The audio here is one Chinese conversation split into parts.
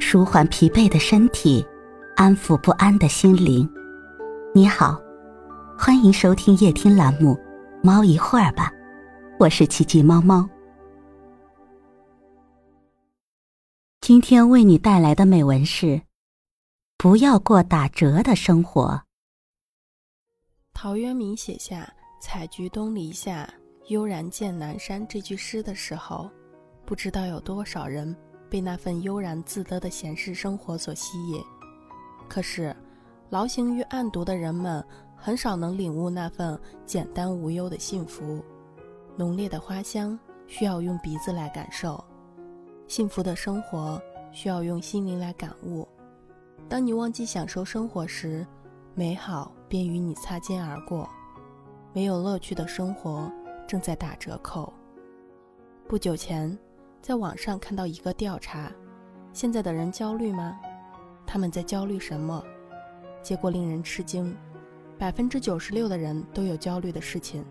舒缓疲惫的身体，安抚不安的心灵。你好，欢迎收听夜听栏目《猫一会儿吧》，我是奇迹猫猫。今天为你带来的美文是：不要过打折的生活。陶渊明写下“采菊东篱下，悠然见南山”这句诗的时候，不知道有多少人。被那份悠然自得的闲适生活所吸引，可是，劳形于暗读的人们很少能领悟那份简单无忧的幸福。浓烈的花香需要用鼻子来感受，幸福的生活需要用心灵来感悟。当你忘记享受生活时，美好便与你擦肩而过。没有乐趣的生活正在打折扣。不久前。在网上看到一个调查，现在的人焦虑吗？他们在焦虑什么？结果令人吃惊，百分之九十六的人都有焦虑的事情，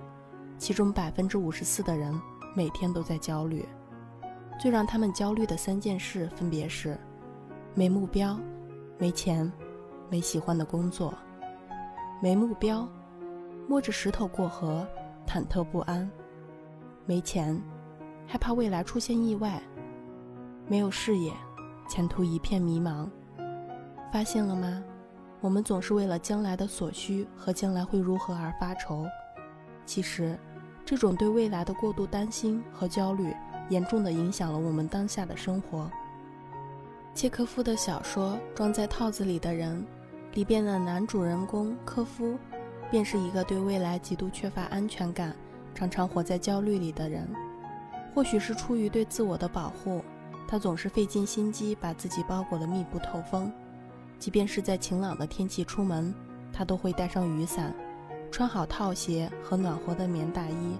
其中百分之五十四的人每天都在焦虑。最让他们焦虑的三件事分别是：没目标、没钱、没喜欢的工作。没目标，摸着石头过河，忐忑不安；没钱。害怕未来出现意外，没有视野，前途一片迷茫。发现了吗？我们总是为了将来的所需和将来会如何而发愁。其实，这种对未来的过度担心和焦虑，严重的影响了我们当下的生活。契诃夫的小说《装在套子里的人》里边的男主人公科夫，便是一个对未来极度缺乏安全感、常常活在焦虑里的人。或许是出于对自我的保护，他总是费尽心机把自己包裹得密不透风。即便是在晴朗的天气出门，他都会带上雨伞，穿好套鞋和暖和的棉大衣。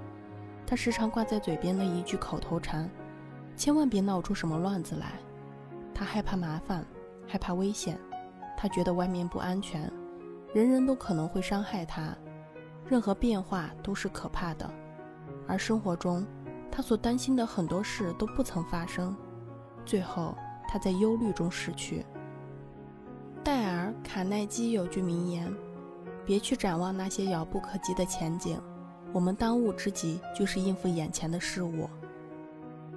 他时常挂在嘴边的一句口头禅：“千万别闹出什么乱子来。”他害怕麻烦，害怕危险，他觉得外面不安全，人人都可能会伤害他，任何变化都是可怕的。而生活中，他所担心的很多事都不曾发生，最后他在忧虑中逝去。戴尔·卡耐基有句名言：“别去展望那些遥不可及的前景，我们当务之急就是应付眼前的事物。”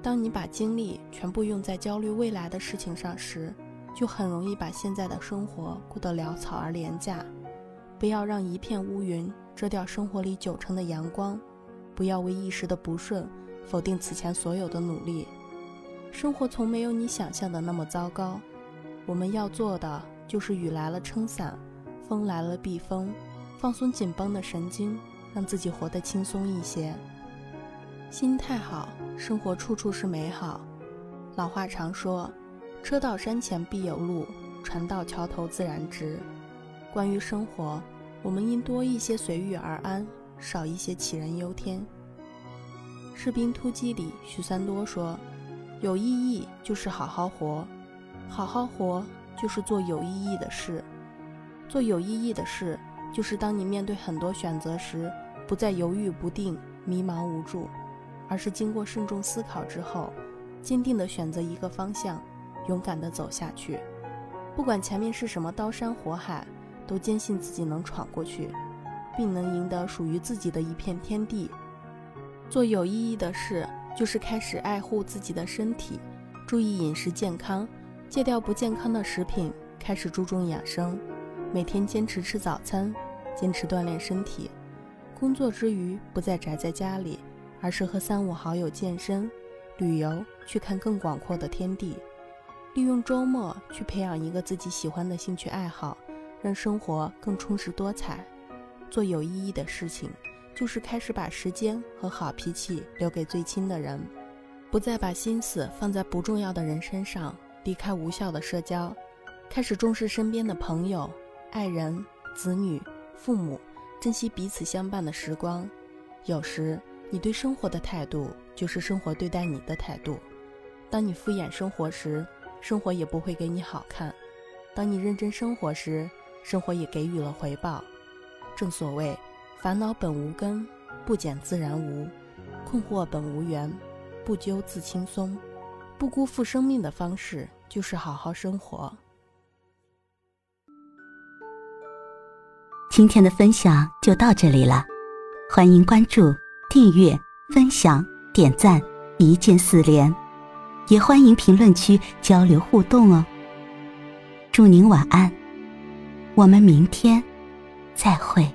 当你把精力全部用在焦虑未来的事情上时，就很容易把现在的生活过得潦草而廉价。不要让一片乌云遮掉生活里九成的阳光，不要为一时的不顺。否定此前所有的努力，生活从没有你想象的那么糟糕。我们要做的就是雨来了撑伞，风来了避风，放松紧绷的神经，让自己活得轻松一些。心态好，生活处处是美好。老话常说：“车到山前必有路，船到桥头自然直。”关于生活，我们应多一些随遇而安，少一些杞人忧天。《士兵突击》里，许三多说：“有意义就是好好活，好好活就是做有意义的事。做有意义的事，就是当你面对很多选择时，不再犹豫不定、迷茫无助，而是经过慎重思考之后，坚定地选择一个方向，勇敢地走下去。不管前面是什么刀山火海，都坚信自己能闯过去，并能赢得属于自己的一片天地。”做有意义的事，就是开始爱护自己的身体，注意饮食健康，戒掉不健康的食品，开始注重养生，每天坚持吃早餐，坚持锻炼身体。工作之余，不再宅在家里，而是和三五好友健身、旅游，去看更广阔的天地。利用周末去培养一个自己喜欢的兴趣爱好，让生活更充实多彩。做有意义的事情。就是开始把时间和好脾气留给最亲的人，不再把心思放在不重要的人身上，离开无效的社交，开始重视身边的朋友、爱人、子女、父母，珍惜彼此相伴的时光。有时，你对生活的态度，就是生活对待你的态度。当你敷衍生活时，生活也不会给你好看；当你认真生活时，生活也给予了回报。正所谓。烦恼本无根，不减自然无；困惑本无缘，不纠自轻松。不辜负生命的方式，就是好好生活。今天的分享就到这里了，欢迎关注、订阅、分享、点赞，一键四连，也欢迎评论区交流互动哦。祝您晚安，我们明天再会。